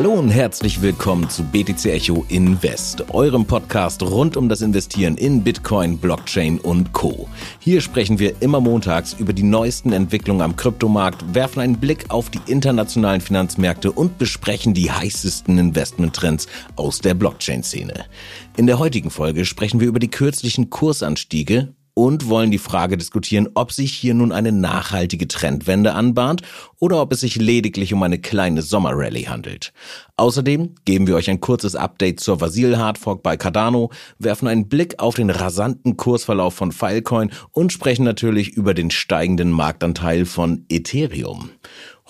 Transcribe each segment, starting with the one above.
Hallo und herzlich willkommen zu BTC Echo Invest, eurem Podcast rund um das Investieren in Bitcoin, Blockchain und Co. Hier sprechen wir immer montags über die neuesten Entwicklungen am Kryptomarkt, werfen einen Blick auf die internationalen Finanzmärkte und besprechen die heißesten Investmenttrends aus der Blockchain-Szene. In der heutigen Folge sprechen wir über die kürzlichen Kursanstiege und wollen die Frage diskutieren, ob sich hier nun eine nachhaltige Trendwende anbahnt oder ob es sich lediglich um eine kleine Sommerrallye handelt. Außerdem geben wir euch ein kurzes Update zur Vasil Hardfork bei Cardano, werfen einen Blick auf den rasanten Kursverlauf von Filecoin und sprechen natürlich über den steigenden Marktanteil von Ethereum.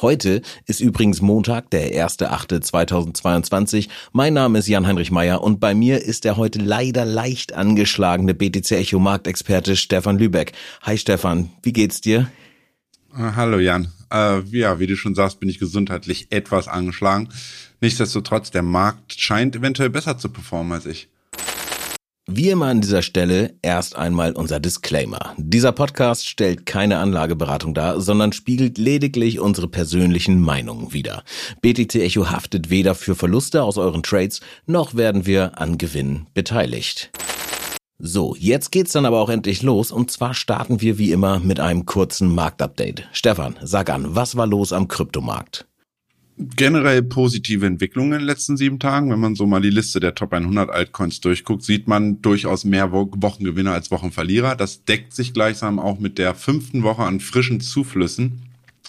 Heute ist übrigens Montag, der 1.8.2022. Mein Name ist Jan-Heinrich Meyer und bei mir ist der heute leider leicht angeschlagene BTC Echo Marktexperte Stefan Lübeck. Hi Stefan, wie geht's dir? Ah, hallo Jan. Äh, ja, wie du schon sagst, bin ich gesundheitlich etwas angeschlagen. Nichtsdestotrotz, der Markt scheint eventuell besser zu performen als ich. Wie immer an dieser Stelle erst einmal unser Disclaimer. Dieser Podcast stellt keine Anlageberatung dar, sondern spiegelt lediglich unsere persönlichen Meinungen wider. BTC Echo haftet weder für Verluste aus euren Trades, noch werden wir an Gewinn beteiligt. So, jetzt geht's dann aber auch endlich los und zwar starten wir wie immer mit einem kurzen Marktupdate. Stefan, sag an, was war los am Kryptomarkt? Generell positive Entwicklungen in den letzten sieben Tagen. Wenn man so mal die Liste der Top 100 Altcoins durchguckt, sieht man durchaus mehr Wochengewinner als Wochenverlierer. Das deckt sich gleichsam auch mit der fünften Woche an frischen Zuflüssen.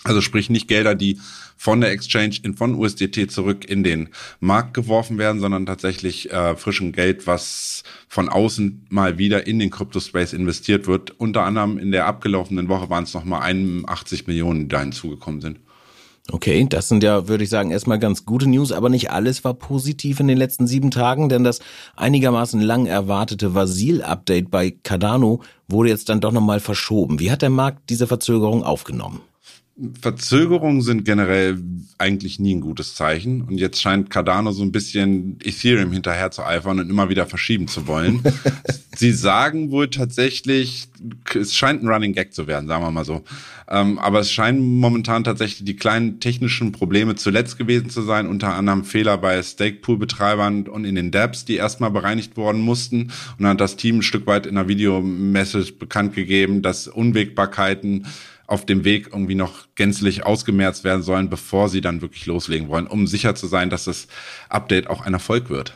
Also sprich nicht Gelder, die von der Exchange in, von USDT zurück in den Markt geworfen werden, sondern tatsächlich äh, frischen Geld, was von außen mal wieder in den Crypto-Space investiert wird. Unter anderem in der abgelaufenen Woche waren es nochmal 81 Millionen, die da hinzugekommen sind. Okay, das sind ja, würde ich sagen, erstmal ganz gute News, aber nicht alles war positiv in den letzten sieben Tagen, denn das einigermaßen lang erwartete Vasil-Update bei Cardano wurde jetzt dann doch nochmal verschoben. Wie hat der Markt diese Verzögerung aufgenommen? Verzögerungen sind generell eigentlich nie ein gutes Zeichen. Und jetzt scheint Cardano so ein bisschen Ethereum hinterher zu eifern und immer wieder verschieben zu wollen. Sie sagen wohl tatsächlich, es scheint ein Running Gag zu werden, sagen wir mal so. Ähm, aber es scheinen momentan tatsächlich die kleinen technischen Probleme zuletzt gewesen zu sein, unter anderem Fehler bei Stakepool-Betreibern und in den Dapps, die erstmal bereinigt worden mussten. Und dann hat das Team ein Stück weit in einer Videomessage bekannt gegeben, dass Unwägbarkeiten auf dem Weg irgendwie noch gänzlich ausgemerzt werden sollen, bevor sie dann wirklich loslegen wollen, um sicher zu sein, dass das Update auch ein Erfolg wird.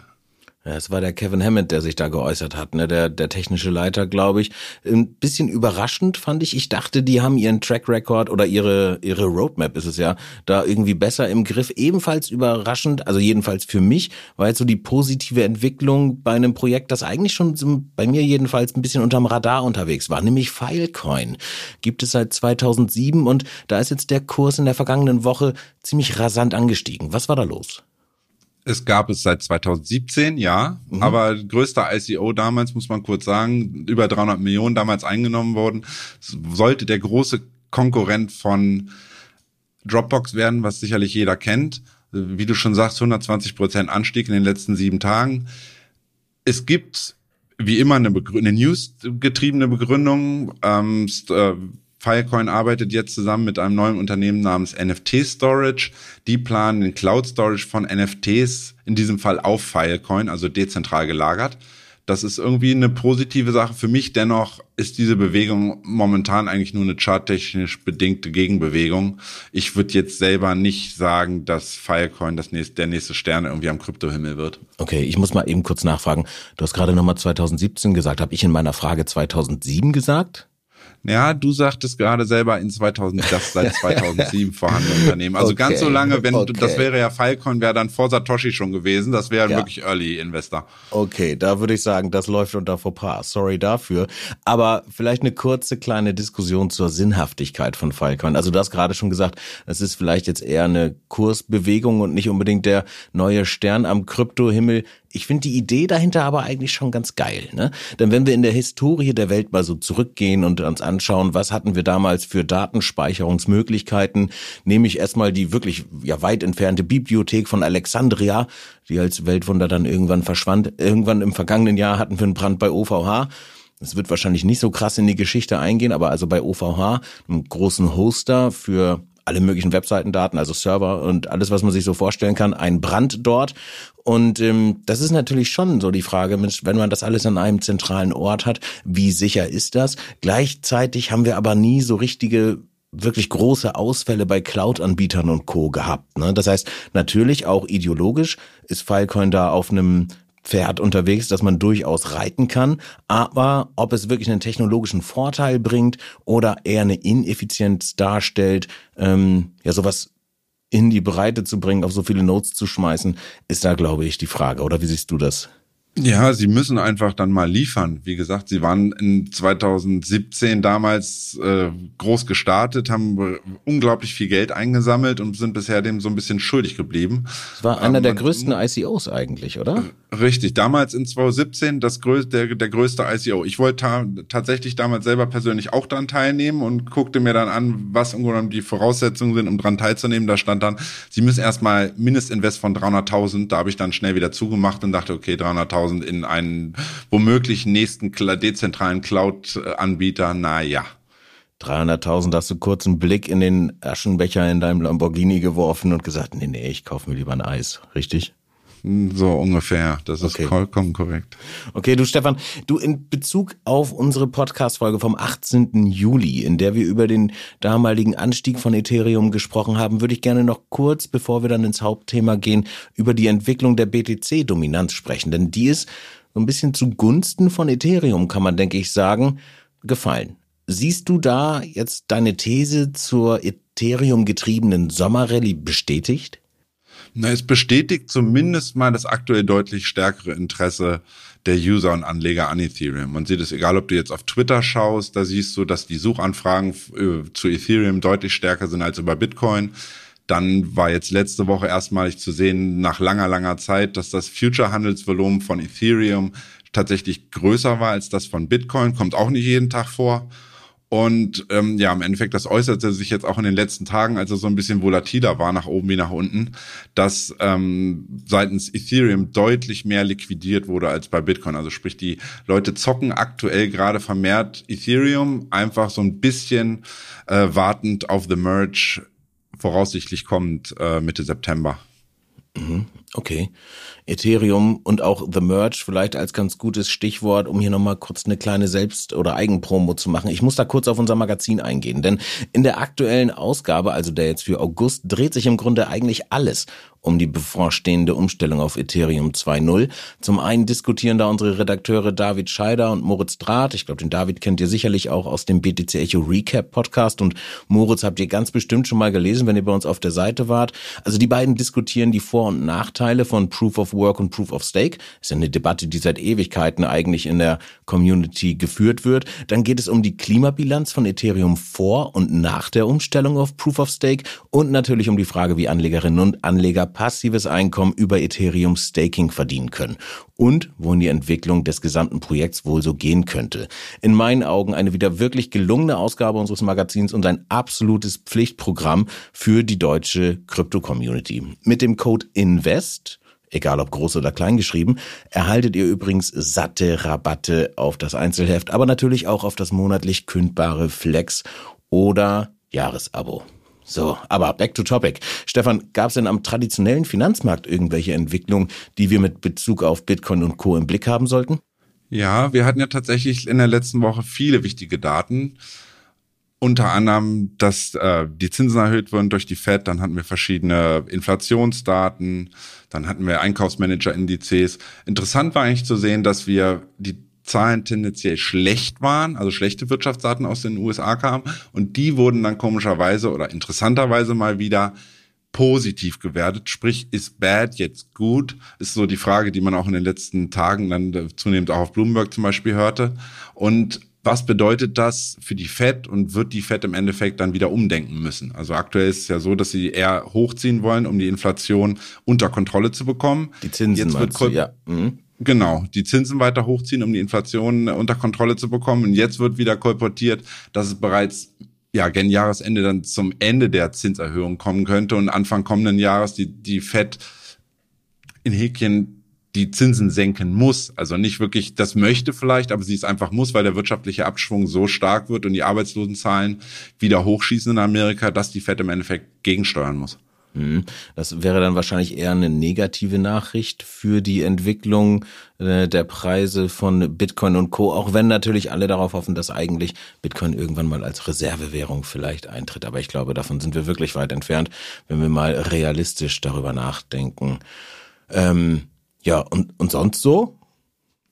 Ja, es war der Kevin Hammond, der sich da geäußert hat, ne? der, der technische Leiter, glaube ich. Ein bisschen überraschend fand ich. Ich dachte, die haben ihren Track Record oder ihre, ihre Roadmap ist es ja, da irgendwie besser im Griff. Ebenfalls überraschend, also jedenfalls für mich, war jetzt so die positive Entwicklung bei einem Projekt, das eigentlich schon bei mir jedenfalls ein bisschen unterm Radar unterwegs war, nämlich Filecoin. Gibt es seit 2007 und da ist jetzt der Kurs in der vergangenen Woche ziemlich rasant angestiegen. Was war da los? Es gab es seit 2017, ja, mhm. aber größter ICO damals, muss man kurz sagen, über 300 Millionen damals eingenommen worden, sollte der große Konkurrent von Dropbox werden, was sicherlich jeder kennt. Wie du schon sagst, 120 Prozent Anstieg in den letzten sieben Tagen. Es gibt wie immer eine, eine News-getriebene Begründung. Ähm, äh, Filecoin arbeitet jetzt zusammen mit einem neuen Unternehmen namens NFT Storage. Die planen den Cloud Storage von NFTs, in diesem Fall auf Filecoin, also dezentral gelagert. Das ist irgendwie eine positive Sache für mich. Dennoch ist diese Bewegung momentan eigentlich nur eine charttechnisch bedingte Gegenbewegung. Ich würde jetzt selber nicht sagen, dass Filecoin das nächste, der nächste Stern irgendwie am Kryptohimmel wird. Okay, ich muss mal eben kurz nachfragen. Du hast gerade nochmal 2017 gesagt. Habe ich in meiner Frage 2007 gesagt? Ja, du sagtest gerade selber in 2000, das seit 2007 vorhandene Unternehmen. Also okay, ganz so lange, wenn okay. das wäre ja Filecoin, wäre dann vor Satoshi schon gewesen. Das wäre ja. wirklich Early Investor. Okay, da würde ich sagen, das läuft unter Fauxpas. Sorry dafür. Aber vielleicht eine kurze kleine Diskussion zur Sinnhaftigkeit von Filecoin. Also du hast gerade schon gesagt, es ist vielleicht jetzt eher eine Kursbewegung und nicht unbedingt der neue Stern am Kryptohimmel. Ich finde die Idee dahinter aber eigentlich schon ganz geil. Ne? Denn wenn wir in der Historie der Welt mal so zurückgehen und uns anschauen, was hatten wir damals für Datenspeicherungsmöglichkeiten, nehme ich erstmal die wirklich ja weit entfernte Bibliothek von Alexandria, die als Weltwunder dann irgendwann verschwand. Irgendwann im vergangenen Jahr hatten wir einen Brand bei OVH. Es wird wahrscheinlich nicht so krass in die Geschichte eingehen, aber also bei OVH, einem großen Hoster für alle möglichen Webseitendaten, also Server und alles, was man sich so vorstellen kann, ein Brand dort. Und ähm, das ist natürlich schon so die Frage, wenn man das alles an einem zentralen Ort hat, wie sicher ist das? Gleichzeitig haben wir aber nie so richtige wirklich große Ausfälle bei Cloud-Anbietern und Co. gehabt. Ne? Das heißt, natürlich auch ideologisch ist Filecoin da auf einem Pferd unterwegs, dass man durchaus reiten kann. Aber ob es wirklich einen technologischen Vorteil bringt oder eher eine Ineffizienz darstellt, ähm, ja sowas in die Breite zu bringen, auf so viele Notes zu schmeißen, ist da, glaube ich, die Frage. Oder wie siehst du das? Ja, sie müssen einfach dann mal liefern. Wie gesagt, sie waren in 2017 damals äh, groß gestartet, haben unglaublich viel Geld eingesammelt und sind bisher dem so ein bisschen schuldig geblieben. Das war einer ähm, der größten ICOs eigentlich, oder? Richtig, damals in 2017 das größte, der, der größte ICO. Ich wollte ta tatsächlich damals selber persönlich auch daran teilnehmen und guckte mir dann an, was im Grunde die Voraussetzungen sind, um daran teilzunehmen. Da stand dann, sie müssen erstmal Mindestinvest von 300.000. Da habe ich dann schnell wieder zugemacht und dachte, okay, 300.000 100.000 in einen womöglich nächsten dezentralen Cloud-Anbieter, na ja. 300.000 hast du kurz einen Blick in den Aschenbecher in deinem Lamborghini geworfen und gesagt, nee, nee, ich kaufe mir lieber ein Eis, richtig? So ungefähr. Das ist okay. vollkommen korrekt. Okay, du Stefan, du in Bezug auf unsere Podcast-Folge vom 18. Juli, in der wir über den damaligen Anstieg von Ethereum gesprochen haben, würde ich gerne noch kurz, bevor wir dann ins Hauptthema gehen, über die Entwicklung der BTC-Dominanz sprechen. Denn die ist so ein bisschen zugunsten von Ethereum, kann man, denke ich, sagen, gefallen. Siehst du da jetzt deine These zur Ethereum getriebenen Sommerrallye bestätigt? Na, es bestätigt zumindest mal das aktuell deutlich stärkere Interesse der User und Anleger an Ethereum. Man sieht es, egal ob du jetzt auf Twitter schaust, da siehst du, dass die Suchanfragen äh, zu Ethereum deutlich stärker sind als über Bitcoin. Dann war jetzt letzte Woche erstmalig zu sehen, nach langer, langer Zeit, dass das Future-Handelsvolumen von Ethereum tatsächlich größer war als das von Bitcoin. Kommt auch nicht jeden Tag vor. Und ähm, ja, im Endeffekt, das äußerte sich jetzt auch in den letzten Tagen, als es so ein bisschen volatiler war, nach oben wie nach unten, dass ähm, seitens Ethereum deutlich mehr liquidiert wurde als bei Bitcoin. Also sprich, die Leute zocken aktuell gerade vermehrt Ethereum, einfach so ein bisschen äh, wartend auf The Merge, voraussichtlich kommt äh, Mitte September. Mhm. Okay. Ethereum und auch The Merge vielleicht als ganz gutes Stichwort, um hier nochmal kurz eine kleine Selbst- oder Eigenpromo zu machen. Ich muss da kurz auf unser Magazin eingehen, denn in der aktuellen Ausgabe, also der jetzt für August, dreht sich im Grunde eigentlich alles um die bevorstehende Umstellung auf Ethereum 2.0. Zum einen diskutieren da unsere Redakteure David Scheider und Moritz Draht. Ich glaube, den David kennt ihr sicherlich auch aus dem BTC Echo Recap Podcast und Moritz habt ihr ganz bestimmt schon mal gelesen, wenn ihr bei uns auf der Seite wart. Also die beiden diskutieren die Vor- und Nachteile von Proof of Work und Proof of Stake. Das ist ja eine Debatte, die seit Ewigkeiten eigentlich in der Community geführt wird. Dann geht es um die Klimabilanz von Ethereum vor und nach der Umstellung auf Proof of Stake und natürlich um die Frage, wie Anlegerinnen und Anleger passives Einkommen über Ethereum Staking verdienen können und wohin die Entwicklung des gesamten Projekts wohl so gehen könnte. In meinen Augen eine wieder wirklich gelungene Ausgabe unseres Magazins und ein absolutes Pflichtprogramm für die deutsche Krypto-Community. Mit dem Code INVEST egal ob groß oder klein geschrieben, erhaltet ihr übrigens satte Rabatte auf das Einzelheft, aber natürlich auch auf das monatlich kündbare Flex oder Jahresabo. So, aber back to topic. Stefan, gab es denn am traditionellen Finanzmarkt irgendwelche Entwicklungen, die wir mit Bezug auf Bitcoin und Co. im Blick haben sollten? Ja, wir hatten ja tatsächlich in der letzten Woche viele wichtige Daten. Unter anderem, dass äh, die Zinsen erhöht wurden durch die Fed, dann hatten wir verschiedene Inflationsdaten, dann hatten wir Einkaufsmanager-Indizes. Interessant war eigentlich zu sehen, dass wir die Zahlen tendenziell schlecht waren, also schlechte Wirtschaftsdaten aus den USA kamen und die wurden dann komischerweise oder interessanterweise mal wieder positiv gewertet, sprich ist bad jetzt gut, ist so die Frage, die man auch in den letzten Tagen dann zunehmend auch auf Bloomberg zum Beispiel hörte. Und was bedeutet das für die Fed und wird die Fed im Endeffekt dann wieder umdenken müssen? Also aktuell ist es ja so, dass sie eher hochziehen wollen, um die Inflation unter Kontrolle zu bekommen. Die Zinsen Jetzt wird du, ja. Mhm. Genau, die Zinsen weiter hochziehen, um die Inflation unter Kontrolle zu bekommen. Und jetzt wird wieder kolportiert, dass es bereits ja, gen Jahresende dann zum Ende der Zinserhöhung kommen könnte und Anfang kommenden Jahres die, die Fed in Häkchen die Zinsen senken muss. Also nicht wirklich das möchte vielleicht, aber sie es einfach muss, weil der wirtschaftliche Abschwung so stark wird und die Arbeitslosenzahlen wieder hochschießen in Amerika, dass die Fed im Endeffekt gegensteuern muss. Mhm. Das wäre dann wahrscheinlich eher eine negative Nachricht für die Entwicklung äh, der Preise von Bitcoin und Co. Auch wenn natürlich alle darauf hoffen, dass eigentlich Bitcoin irgendwann mal als Reservewährung vielleicht eintritt. Aber ich glaube, davon sind wir wirklich weit entfernt, wenn wir mal realistisch darüber nachdenken. Ähm, ja, und, und sonst so?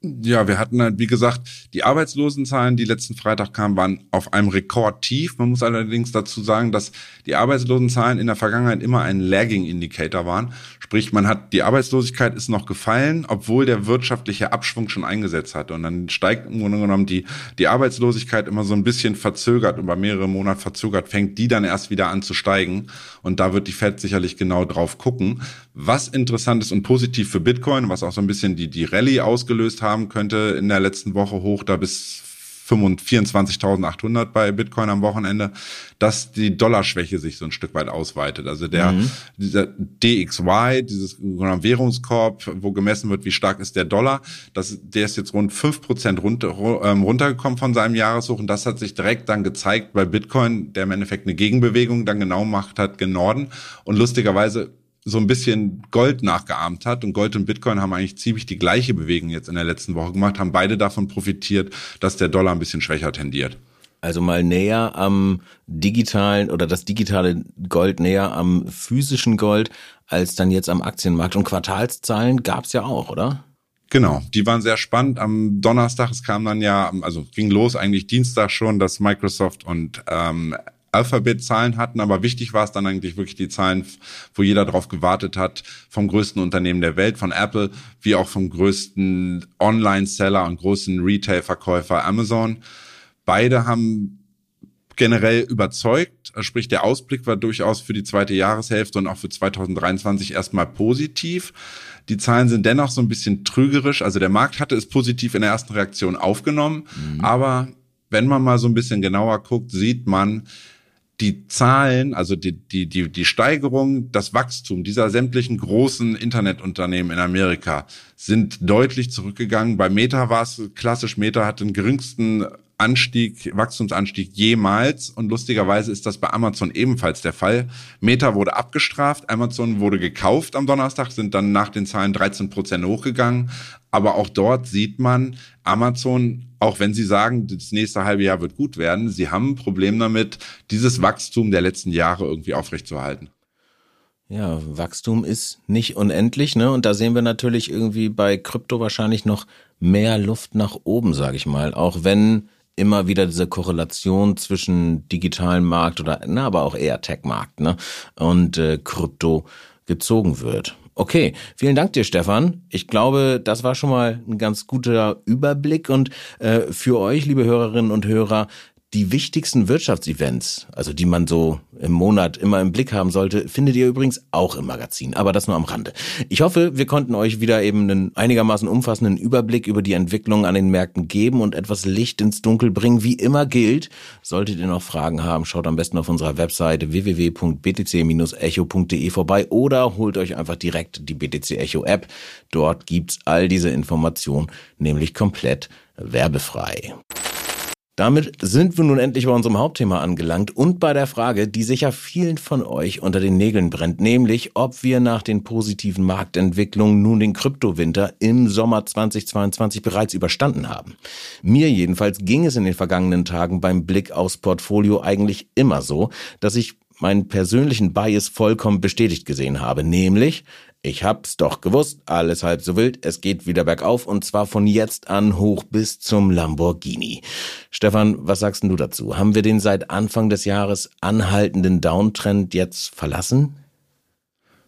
Ja, wir hatten halt, wie gesagt, die Arbeitslosenzahlen, die letzten Freitag kamen, waren auf einem Rekordtief. Man muss allerdings dazu sagen, dass die Arbeitslosenzahlen in der Vergangenheit immer ein Lagging Indicator waren. Sprich, man hat, die Arbeitslosigkeit ist noch gefallen, obwohl der wirtschaftliche Abschwung schon eingesetzt hat. Und dann steigt im Grunde genommen die, die Arbeitslosigkeit immer so ein bisschen verzögert, über mehrere Monate verzögert, fängt die dann erst wieder an zu steigen. Und da wird die Fed sicherlich genau drauf gucken. Was interessant ist und positiv für Bitcoin, was auch so ein bisschen die, die Rallye ausgelöst haben könnte in der letzten Woche hoch, da bis 24.800 bei Bitcoin am Wochenende, dass die Dollarschwäche sich so ein Stück weit ausweitet. Also der mhm. dieser DXY, dieses Währungskorb, wo gemessen wird, wie stark ist der Dollar, das, der ist jetzt rund fünf Prozent runter, ähm, runtergekommen von seinem Jahreshoch und das hat sich direkt dann gezeigt bei Bitcoin, der im Endeffekt eine Gegenbewegung dann genau macht hat gen Norden und lustigerweise so ein bisschen Gold nachgeahmt hat. Und Gold und Bitcoin haben eigentlich ziemlich die gleiche Bewegung jetzt in der letzten Woche gemacht, haben beide davon profitiert, dass der Dollar ein bisschen schwächer tendiert. Also mal näher am digitalen oder das digitale Gold näher am physischen Gold als dann jetzt am Aktienmarkt. Und Quartalszahlen gab's ja auch, oder? Genau, die waren sehr spannend. Am Donnerstag, es kam dann ja, also ging los eigentlich Dienstag schon, dass Microsoft und ähm, Alphabet-Zahlen hatten, aber wichtig war es dann eigentlich wirklich die Zahlen, wo jeder darauf gewartet hat, vom größten Unternehmen der Welt, von Apple, wie auch vom größten Online-Seller und großen Retail-Verkäufer Amazon. Beide haben generell überzeugt, sprich der Ausblick war durchaus für die zweite Jahreshälfte und auch für 2023 erstmal positiv. Die Zahlen sind dennoch so ein bisschen trügerisch. Also der Markt hatte es positiv in der ersten Reaktion aufgenommen, mhm. aber wenn man mal so ein bisschen genauer guckt, sieht man, die Zahlen, also die, die, die, die Steigerung, das Wachstum dieser sämtlichen großen Internetunternehmen in Amerika sind deutlich zurückgegangen. Bei Meta war es klassisch, Meta hat den geringsten Anstieg, Wachstumsanstieg jemals. Und lustigerweise ist das bei Amazon ebenfalls der Fall. Meta wurde abgestraft, Amazon wurde gekauft am Donnerstag, sind dann nach den Zahlen 13 Prozent hochgegangen. Aber auch dort sieht man, Amazon, auch wenn sie sagen, das nächste halbe Jahr wird gut werden, sie haben ein Problem damit, dieses Wachstum der letzten Jahre irgendwie aufrechtzuerhalten. Ja, Wachstum ist nicht unendlich, ne? Und da sehen wir natürlich irgendwie bei Krypto wahrscheinlich noch mehr Luft nach oben, sage ich mal. Auch wenn immer wieder diese Korrelation zwischen digitalen Markt oder, na, aber auch eher Tech-Markt, ne? Und äh, Krypto gezogen wird. Okay, vielen Dank dir, Stefan. Ich glaube, das war schon mal ein ganz guter Überblick und äh, für euch, liebe Hörerinnen und Hörer, die wichtigsten Wirtschaftsevents, also die man so im Monat immer im Blick haben sollte, findet ihr übrigens auch im Magazin, aber das nur am Rande. Ich hoffe, wir konnten euch wieder eben einen einigermaßen umfassenden Überblick über die Entwicklung an den Märkten geben und etwas Licht ins Dunkel bringen. Wie immer gilt, solltet ihr noch Fragen haben, schaut am besten auf unserer Webseite www.btc-echo.de vorbei oder holt euch einfach direkt die BTC Echo App. Dort gibt's all diese Informationen nämlich komplett werbefrei. Damit sind wir nun endlich bei unserem Hauptthema angelangt und bei der Frage, die sicher vielen von euch unter den Nägeln brennt, nämlich ob wir nach den positiven Marktentwicklungen nun den Kryptowinter im Sommer 2022 bereits überstanden haben. Mir jedenfalls ging es in den vergangenen Tagen beim Blick aufs Portfolio eigentlich immer so, dass ich meinen persönlichen Bias vollkommen bestätigt gesehen habe, nämlich ich hab's doch gewusst, alles halb so wild, es geht wieder bergauf und zwar von jetzt an hoch bis zum Lamborghini. Stefan, was sagst du dazu? Haben wir den seit Anfang des Jahres anhaltenden Downtrend jetzt verlassen?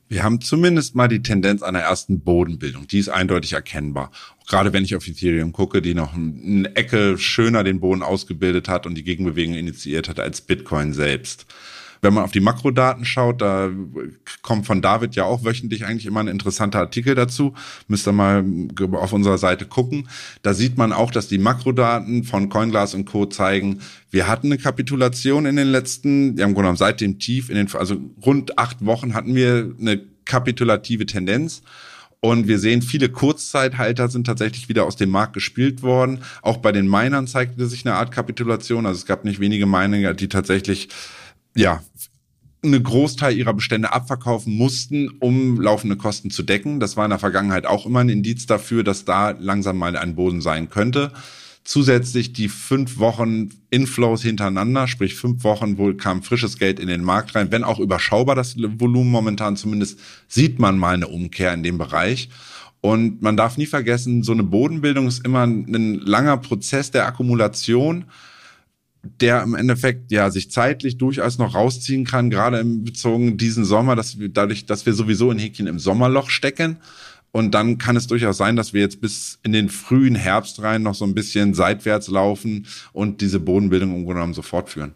Wir haben zumindest mal die Tendenz einer ersten Bodenbildung. Die ist eindeutig erkennbar. Gerade wenn ich auf Ethereum gucke, die noch eine Ecke schöner den Boden ausgebildet hat und die Gegenbewegung initiiert hat als Bitcoin selbst. Wenn man auf die Makrodaten schaut, da kommt von David ja auch wöchentlich eigentlich immer ein interessanter Artikel dazu. Müsst ihr mal auf unserer Seite gucken. Da sieht man auch, dass die Makrodaten von CoinGlass und Co. zeigen, wir hatten eine Kapitulation in den letzten, ja im Grunde genommen seit dem Tief, in den, also rund acht Wochen hatten wir eine kapitulative Tendenz. Und wir sehen, viele Kurzzeithalter sind tatsächlich wieder aus dem Markt gespielt worden. Auch bei den Minern zeigte sich eine Art Kapitulation. Also es gab nicht wenige Miner, die tatsächlich, ja, eine Großteil ihrer Bestände abverkaufen mussten, um laufende Kosten zu decken. Das war in der Vergangenheit auch immer ein Indiz dafür, dass da langsam mal ein Boden sein könnte. Zusätzlich die fünf Wochen Inflows hintereinander, sprich fünf Wochen wohl kam frisches Geld in den Markt rein, wenn auch überschaubar das Volumen momentan zumindest, sieht man mal eine Umkehr in dem Bereich. Und man darf nie vergessen, so eine Bodenbildung ist immer ein langer Prozess der Akkumulation der im Endeffekt ja sich zeitlich durchaus noch rausziehen kann, gerade im bezogen diesen Sommer, dass wir dadurch, dass wir sowieso in Häkchen im Sommerloch stecken. Und dann kann es durchaus sein, dass wir jetzt bis in den frühen Herbst rein noch so ein bisschen seitwärts laufen und diese Bodenbildung im Grunde genommen so fortführen.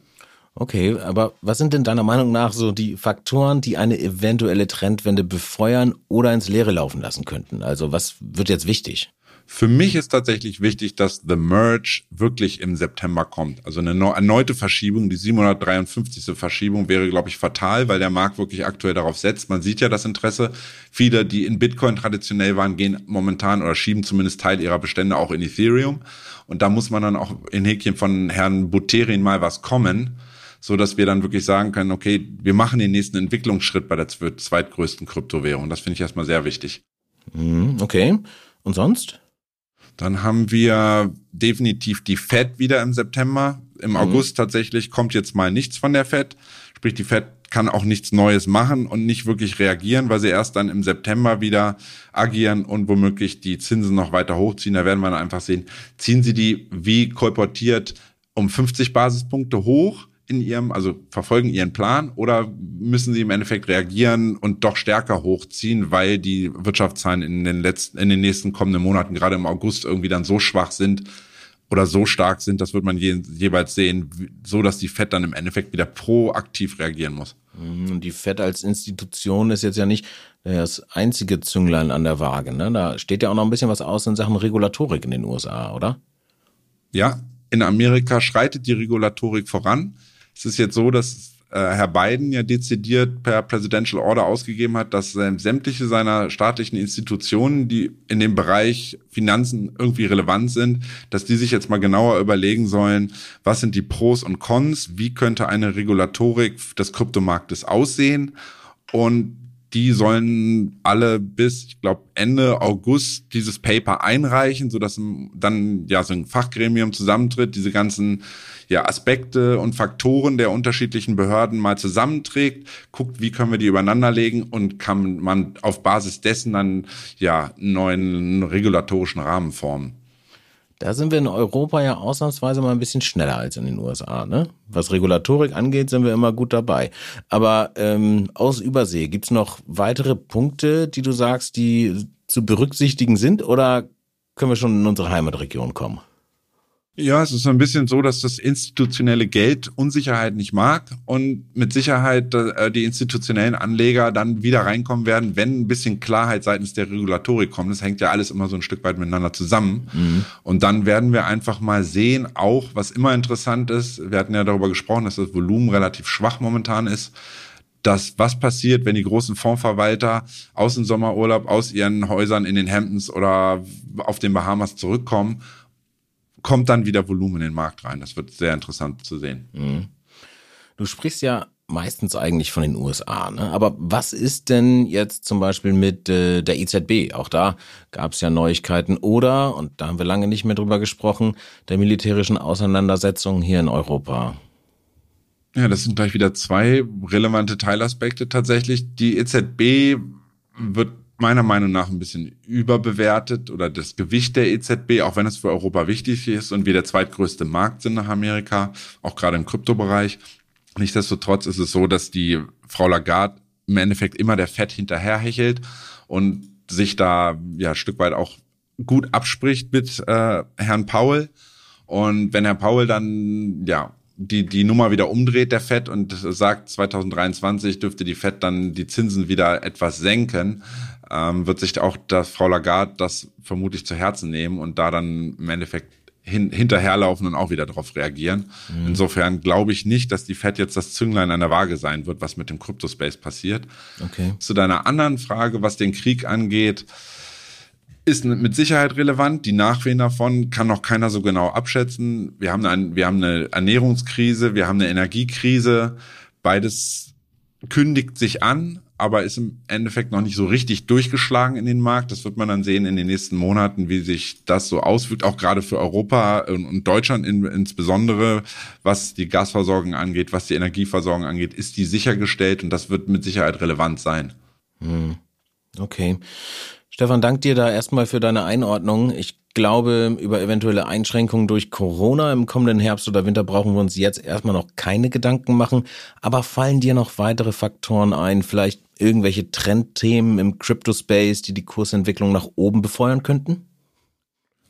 Okay, aber was sind denn deiner Meinung nach so die Faktoren, die eine eventuelle Trendwende befeuern oder ins Leere laufen lassen könnten? Also was wird jetzt wichtig? Für mich ist tatsächlich wichtig, dass The Merge wirklich im September kommt. Also eine erneute Verschiebung, die 753. Verschiebung wäre, glaube ich, fatal, weil der Markt wirklich aktuell darauf setzt. Man sieht ja das Interesse. Viele, die in Bitcoin traditionell waren, gehen momentan oder schieben zumindest Teil ihrer Bestände auch in Ethereum. Und da muss man dann auch in Häkchen von Herrn Buterin mal was kommen so dass wir dann wirklich sagen können, okay, wir machen den nächsten Entwicklungsschritt bei der zweitgrößten Kryptowährung. Das finde ich erstmal sehr wichtig. Mhm, okay. Und sonst? Dann haben wir definitiv die Fed wieder im September. Im mhm. August tatsächlich kommt jetzt mal nichts von der Fed. Sprich, die Fed kann auch nichts Neues machen und nicht wirklich reagieren, weil sie erst dann im September wieder agieren und womöglich die Zinsen noch weiter hochziehen. Da werden wir dann einfach sehen, ziehen sie die wie kolportiert um 50 Basispunkte hoch in ihrem, also verfolgen ihren Plan oder müssen sie im Endeffekt reagieren und doch stärker hochziehen, weil die Wirtschaftszahlen in den letzten, in den nächsten kommenden Monaten, gerade im August, irgendwie dann so schwach sind oder so stark sind, das wird man je, jeweils sehen, so dass die FED dann im Endeffekt wieder proaktiv reagieren muss. Mhm, und die FED als Institution ist jetzt ja nicht das einzige Zünglein an der Waage. Ne? Da steht ja auch noch ein bisschen was aus in Sachen Regulatorik in den USA, oder? Ja, in Amerika schreitet die Regulatorik voran. Es ist jetzt so, dass äh, Herr Biden ja dezidiert per Presidential Order ausgegeben hat, dass sämtliche seiner staatlichen Institutionen, die in dem Bereich Finanzen irgendwie relevant sind, dass die sich jetzt mal genauer überlegen sollen, was sind die Pros und Cons, wie könnte eine Regulatorik des Kryptomarktes aussehen. Und die sollen alle bis, ich glaube, Ende August dieses Paper einreichen, so dass dann ja so ein Fachgremium zusammentritt, diese ganzen ja, Aspekte und Faktoren der unterschiedlichen Behörden mal zusammenträgt, guckt, wie können wir die übereinander legen und kann man auf Basis dessen dann ja einen neuen regulatorischen Rahmen formen. Da sind wir in Europa ja ausnahmsweise mal ein bisschen schneller als in den USA. Ne? Was Regulatorik angeht, sind wir immer gut dabei. Aber ähm, aus Übersee, gibt's noch weitere Punkte, die du sagst, die zu berücksichtigen sind? Oder können wir schon in unsere Heimatregion kommen? Ja, es ist so ein bisschen so, dass das institutionelle Geld Unsicherheit nicht mag und mit Sicherheit äh, die institutionellen Anleger dann wieder reinkommen werden, wenn ein bisschen Klarheit seitens der Regulatorik kommt. Das hängt ja alles immer so ein Stück weit miteinander zusammen. Mhm. Und dann werden wir einfach mal sehen, auch was immer interessant ist, wir hatten ja darüber gesprochen, dass das Volumen relativ schwach momentan ist, dass was passiert, wenn die großen Fondsverwalter aus dem Sommerurlaub, aus ihren Häusern in den Hamptons oder auf den Bahamas zurückkommen kommt dann wieder Volumen in den Markt rein. Das wird sehr interessant zu sehen. Mhm. Du sprichst ja meistens eigentlich von den USA, ne? Aber was ist denn jetzt zum Beispiel mit äh, der EZB? Auch da gab es ja Neuigkeiten oder, und da haben wir lange nicht mehr drüber gesprochen, der militärischen Auseinandersetzungen hier in Europa. Ja, das sind gleich wieder zwei relevante Teilaspekte tatsächlich. Die EZB wird meiner Meinung nach ein bisschen überbewertet oder das Gewicht der EZB, auch wenn es für Europa wichtig ist und wir der zweitgrößte Markt sind nach Amerika, auch gerade im Kryptobereich. Nichtsdestotrotz ist es so, dass die Frau Lagarde im Endeffekt immer der Fett hinterherhechelt und sich da ja ein Stück weit auch gut abspricht mit äh, Herrn Paul. Und wenn Herr Paul dann ja die, die Nummer wieder umdreht, der Fed, und sagt, 2023 dürfte die Fed dann die Zinsen wieder etwas senken, ähm, wird sich auch das Frau Lagarde das vermutlich zu Herzen nehmen und da dann im Endeffekt hin, hinterherlaufen und auch wieder darauf reagieren. Mhm. Insofern glaube ich nicht, dass die Fed jetzt das Zünglein an der Waage sein wird, was mit dem Cryptospace passiert. Okay. Zu deiner anderen Frage, was den Krieg angeht, ist mit Sicherheit relevant. Die Nachwehen davon kann noch keiner so genau abschätzen. Wir haben eine, wir haben eine Ernährungskrise, wir haben eine Energiekrise. Beides kündigt sich an, aber ist im Endeffekt noch nicht so richtig durchgeschlagen in den Markt. Das wird man dann sehen in den nächsten Monaten, wie sich das so auswirkt, auch gerade für Europa und Deutschland in, insbesondere, was die Gasversorgung angeht, was die Energieversorgung angeht, ist die sichergestellt und das wird mit Sicherheit relevant sein. Hm. Okay. Stefan, dank dir da erstmal für deine Einordnung. Ich glaube, über eventuelle Einschränkungen durch Corona im kommenden Herbst oder Winter brauchen wir uns jetzt erstmal noch keine Gedanken machen. Aber fallen dir noch weitere Faktoren ein? Vielleicht irgendwelche Trendthemen im Crypto-Space, die die Kursentwicklung nach oben befeuern könnten?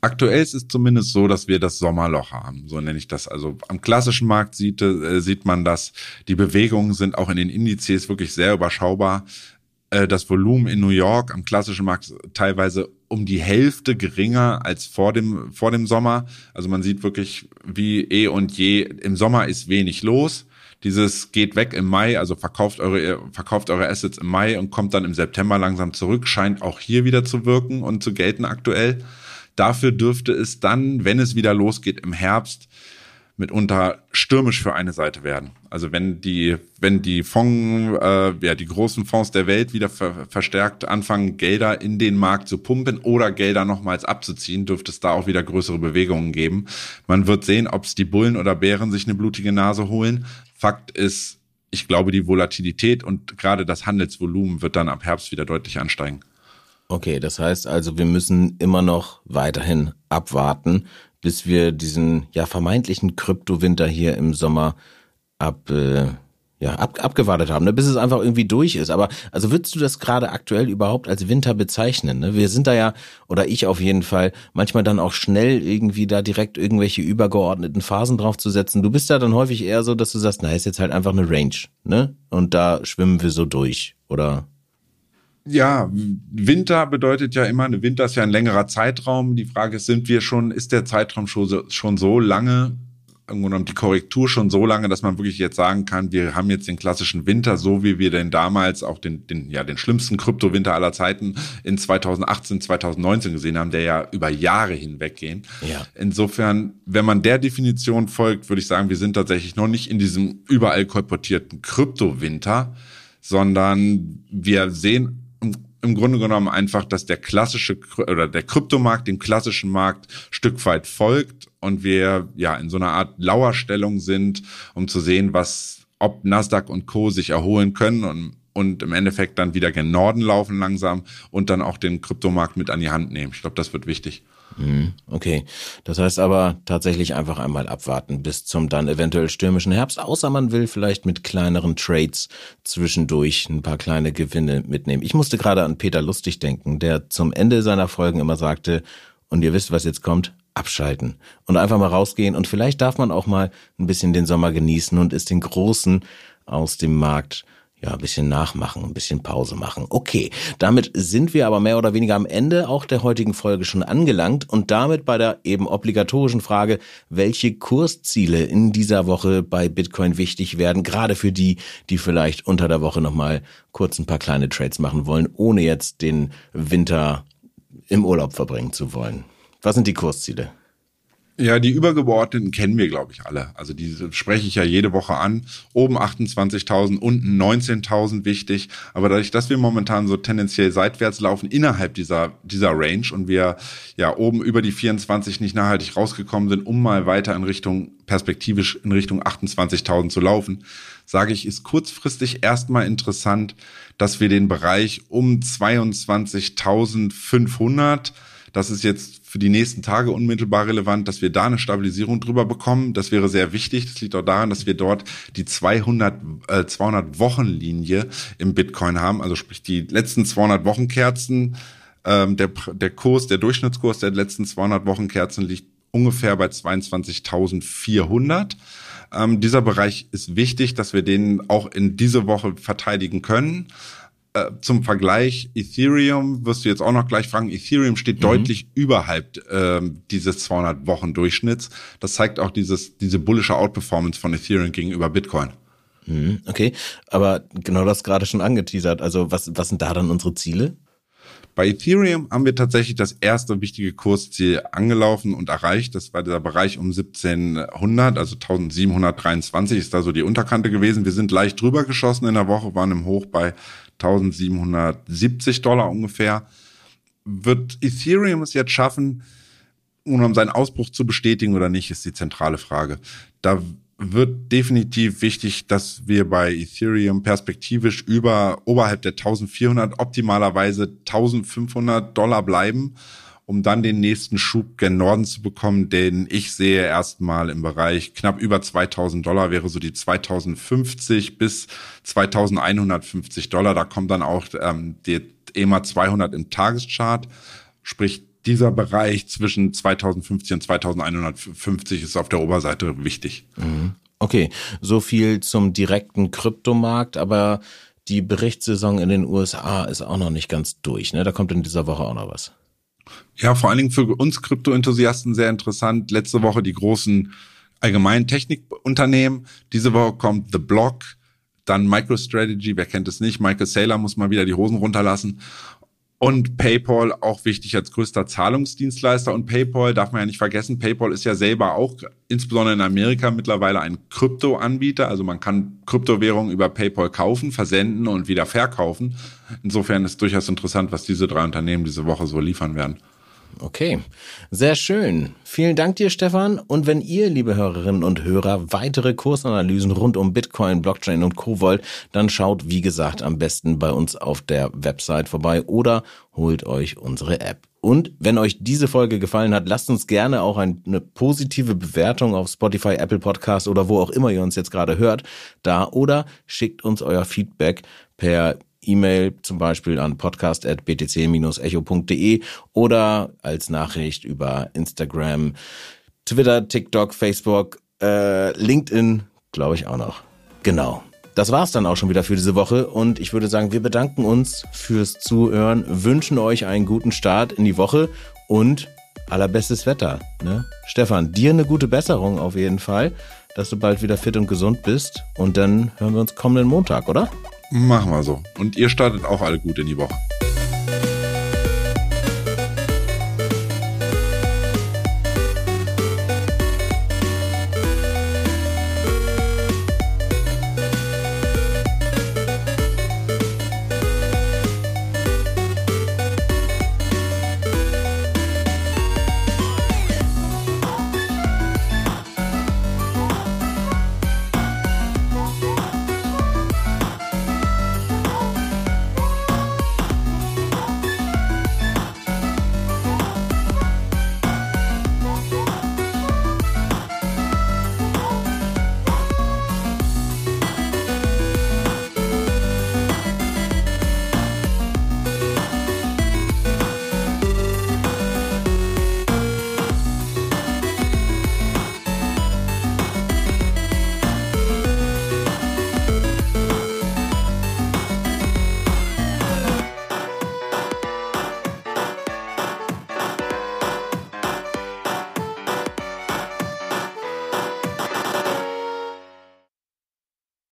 Aktuell ist es zumindest so, dass wir das Sommerloch haben, so nenne ich das. Also am klassischen Markt sieht, äh, sieht man das. Die Bewegungen sind auch in den Indizes wirklich sehr überschaubar. Äh, das Volumen in New York am klassischen Markt teilweise um die Hälfte geringer als vor dem, vor dem Sommer. Also man sieht wirklich wie eh und je, im Sommer ist wenig los. Dieses geht weg im Mai, also verkauft eure, verkauft eure Assets im Mai und kommt dann im September langsam zurück, scheint auch hier wieder zu wirken und zu gelten aktuell. Dafür dürfte es dann, wenn es wieder losgeht im Herbst, mitunter stürmisch für eine Seite werden. Also wenn die, wenn die Fonds, äh, ja, die großen Fonds der Welt wieder ver verstärkt anfangen, Gelder in den Markt zu pumpen oder Gelder nochmals abzuziehen, dürfte es da auch wieder größere Bewegungen geben. Man wird sehen, ob es die Bullen oder Bären sich eine blutige Nase holen. Fakt ist, ich glaube, die Volatilität und gerade das Handelsvolumen wird dann ab Herbst wieder deutlich ansteigen. Okay, das heißt also, wir müssen immer noch weiterhin abwarten, bis wir diesen ja vermeintlichen Kryptowinter hier im Sommer ab äh, ja ab, abgewartet haben, ne? bis es einfach irgendwie durch ist. Aber also würdest du das gerade aktuell überhaupt als Winter bezeichnen? Ne? Wir sind da ja oder ich auf jeden Fall manchmal dann auch schnell irgendwie da direkt irgendwelche übergeordneten Phasen draufzusetzen. Du bist da dann häufig eher so, dass du sagst, na ist jetzt halt einfach eine Range, ne? Und da schwimmen wir so durch, oder? Ja, Winter bedeutet ja immer, Winter ist ja ein längerer Zeitraum. Die Frage ist, sind wir schon, ist der Zeitraum schon so, schon so lange, genommen die Korrektur schon so lange, dass man wirklich jetzt sagen kann, wir haben jetzt den klassischen Winter, so wie wir den damals auch den, den, ja, den schlimmsten Kryptowinter aller Zeiten in 2018, 2019 gesehen haben, der ja über Jahre hinweg gehen. Ja. Insofern, wenn man der Definition folgt, würde ich sagen, wir sind tatsächlich noch nicht in diesem überall kolportierten Kryptowinter, sondern wir sehen im Grunde genommen einfach, dass der klassische oder der Kryptomarkt dem klassischen Markt Stück weit folgt und wir ja in so einer Art Lauerstellung sind, um zu sehen, was ob Nasdaq und Co sich erholen können und und im Endeffekt dann wieder gen Norden laufen langsam und dann auch den Kryptomarkt mit an die Hand nehmen. Ich glaube, das wird wichtig. Mhm, okay, das heißt aber tatsächlich einfach einmal abwarten bis zum dann eventuell stürmischen Herbst, außer man will vielleicht mit kleineren Trades zwischendurch ein paar kleine Gewinne mitnehmen. Ich musste gerade an Peter Lustig denken, der zum Ende seiner Folgen immer sagte, und ihr wisst, was jetzt kommt, abschalten. Und einfach mal rausgehen und vielleicht darf man auch mal ein bisschen den Sommer genießen und ist den Großen aus dem Markt ja, ein bisschen nachmachen, ein bisschen Pause machen. Okay, damit sind wir aber mehr oder weniger am Ende auch der heutigen Folge schon angelangt und damit bei der eben obligatorischen Frage, welche Kursziele in dieser Woche bei Bitcoin wichtig werden, gerade für die, die vielleicht unter der Woche nochmal kurz ein paar kleine Trades machen wollen, ohne jetzt den Winter im Urlaub verbringen zu wollen. Was sind die Kursziele? Ja, die übergeordneten kennen wir, glaube ich, alle. Also die spreche ich ja jede Woche an. Oben 28.000, unten 19.000 wichtig. Aber dadurch, dass wir momentan so tendenziell seitwärts laufen innerhalb dieser, dieser Range und wir ja oben über die 24 nicht nachhaltig rausgekommen sind, um mal weiter in Richtung, perspektivisch in Richtung 28.000 zu laufen, sage ich, ist kurzfristig erstmal interessant, dass wir den Bereich um 22.500 das ist jetzt für die nächsten Tage unmittelbar relevant, dass wir da eine Stabilisierung drüber bekommen. Das wäre sehr wichtig. Das liegt auch daran, dass wir dort die 200, äh, 200 Wochenlinie im Bitcoin haben. Also sprich die letzten 200 Wochenkerzen. Ähm, der, der Kurs, der Durchschnittskurs der letzten 200 Wochenkerzen liegt ungefähr bei 22.400. Ähm, dieser Bereich ist wichtig, dass wir den auch in diese Woche verteidigen können. Äh, zum Vergleich, Ethereum, wirst du jetzt auch noch gleich fragen, Ethereum steht mhm. deutlich überhalb ähm, dieses 200 Wochen Durchschnitts. Das zeigt auch dieses, diese bullische Outperformance von Ethereum gegenüber Bitcoin. Mhm, okay, aber genau das gerade schon angeteasert. Also was, was sind da dann unsere Ziele? Bei Ethereum haben wir tatsächlich das erste wichtige Kursziel angelaufen und erreicht. Das war der Bereich um 1700, also 1723 ist da so die Unterkante gewesen. Wir sind leicht drüber geschossen in der Woche, waren im Hoch bei 1770 Dollar ungefähr. Wird Ethereum es jetzt schaffen, um seinen Ausbruch zu bestätigen oder nicht, ist die zentrale Frage. Da wird definitiv wichtig, dass wir bei Ethereum perspektivisch über oberhalb der 1400, optimalerweise 1500 Dollar bleiben, um dann den nächsten Schub gen Norden zu bekommen, den ich sehe erstmal im Bereich knapp über 2000 Dollar wäre so die 2050 bis 2150 Dollar. Da kommt dann auch ähm, die EMA 200 im Tageschart, sprich dieser Bereich zwischen 2050 und 2150 ist auf der Oberseite wichtig. Mhm. Okay, so viel zum direkten Kryptomarkt, aber die Berichtssaison in den USA ist auch noch nicht ganz durch. Ne? Da kommt in dieser Woche auch noch was. Ja, vor allen Dingen für uns Krypto-Enthusiasten sehr interessant. Letzte Woche die großen allgemeinen Technikunternehmen. Diese Woche kommt The Block, dann MicroStrategy, wer kennt es nicht? Michael Saylor muss mal wieder die Hosen runterlassen. Und PayPal auch wichtig als größter Zahlungsdienstleister. Und PayPal darf man ja nicht vergessen, PayPal ist ja selber auch, insbesondere in Amerika, mittlerweile ein Kryptoanbieter. Also man kann Kryptowährungen über PayPal kaufen, versenden und wieder verkaufen. Insofern ist durchaus interessant, was diese drei Unternehmen diese Woche so liefern werden. Okay, sehr schön. Vielen Dank dir, Stefan. Und wenn ihr, liebe Hörerinnen und Hörer, weitere Kursanalysen rund um Bitcoin, Blockchain und Co. wollt, dann schaut, wie gesagt, am besten bei uns auf der Website vorbei oder holt euch unsere App. Und wenn euch diese Folge gefallen hat, lasst uns gerne auch eine positive Bewertung auf Spotify, Apple Podcast oder wo auch immer ihr uns jetzt gerade hört, da oder schickt uns euer Feedback per E-Mail zum Beispiel an podcast.btc-echo.de oder als Nachricht über Instagram, Twitter, TikTok, Facebook, äh, LinkedIn, glaube ich auch noch. Genau. Das war's dann auch schon wieder für diese Woche und ich würde sagen, wir bedanken uns fürs Zuhören, wünschen euch einen guten Start in die Woche und allerbestes Wetter. Ne? Stefan, dir eine gute Besserung auf jeden Fall, dass du bald wieder fit und gesund bist und dann hören wir uns kommenden Montag, oder? Machen wir so. Und ihr startet auch alle gut in die Woche.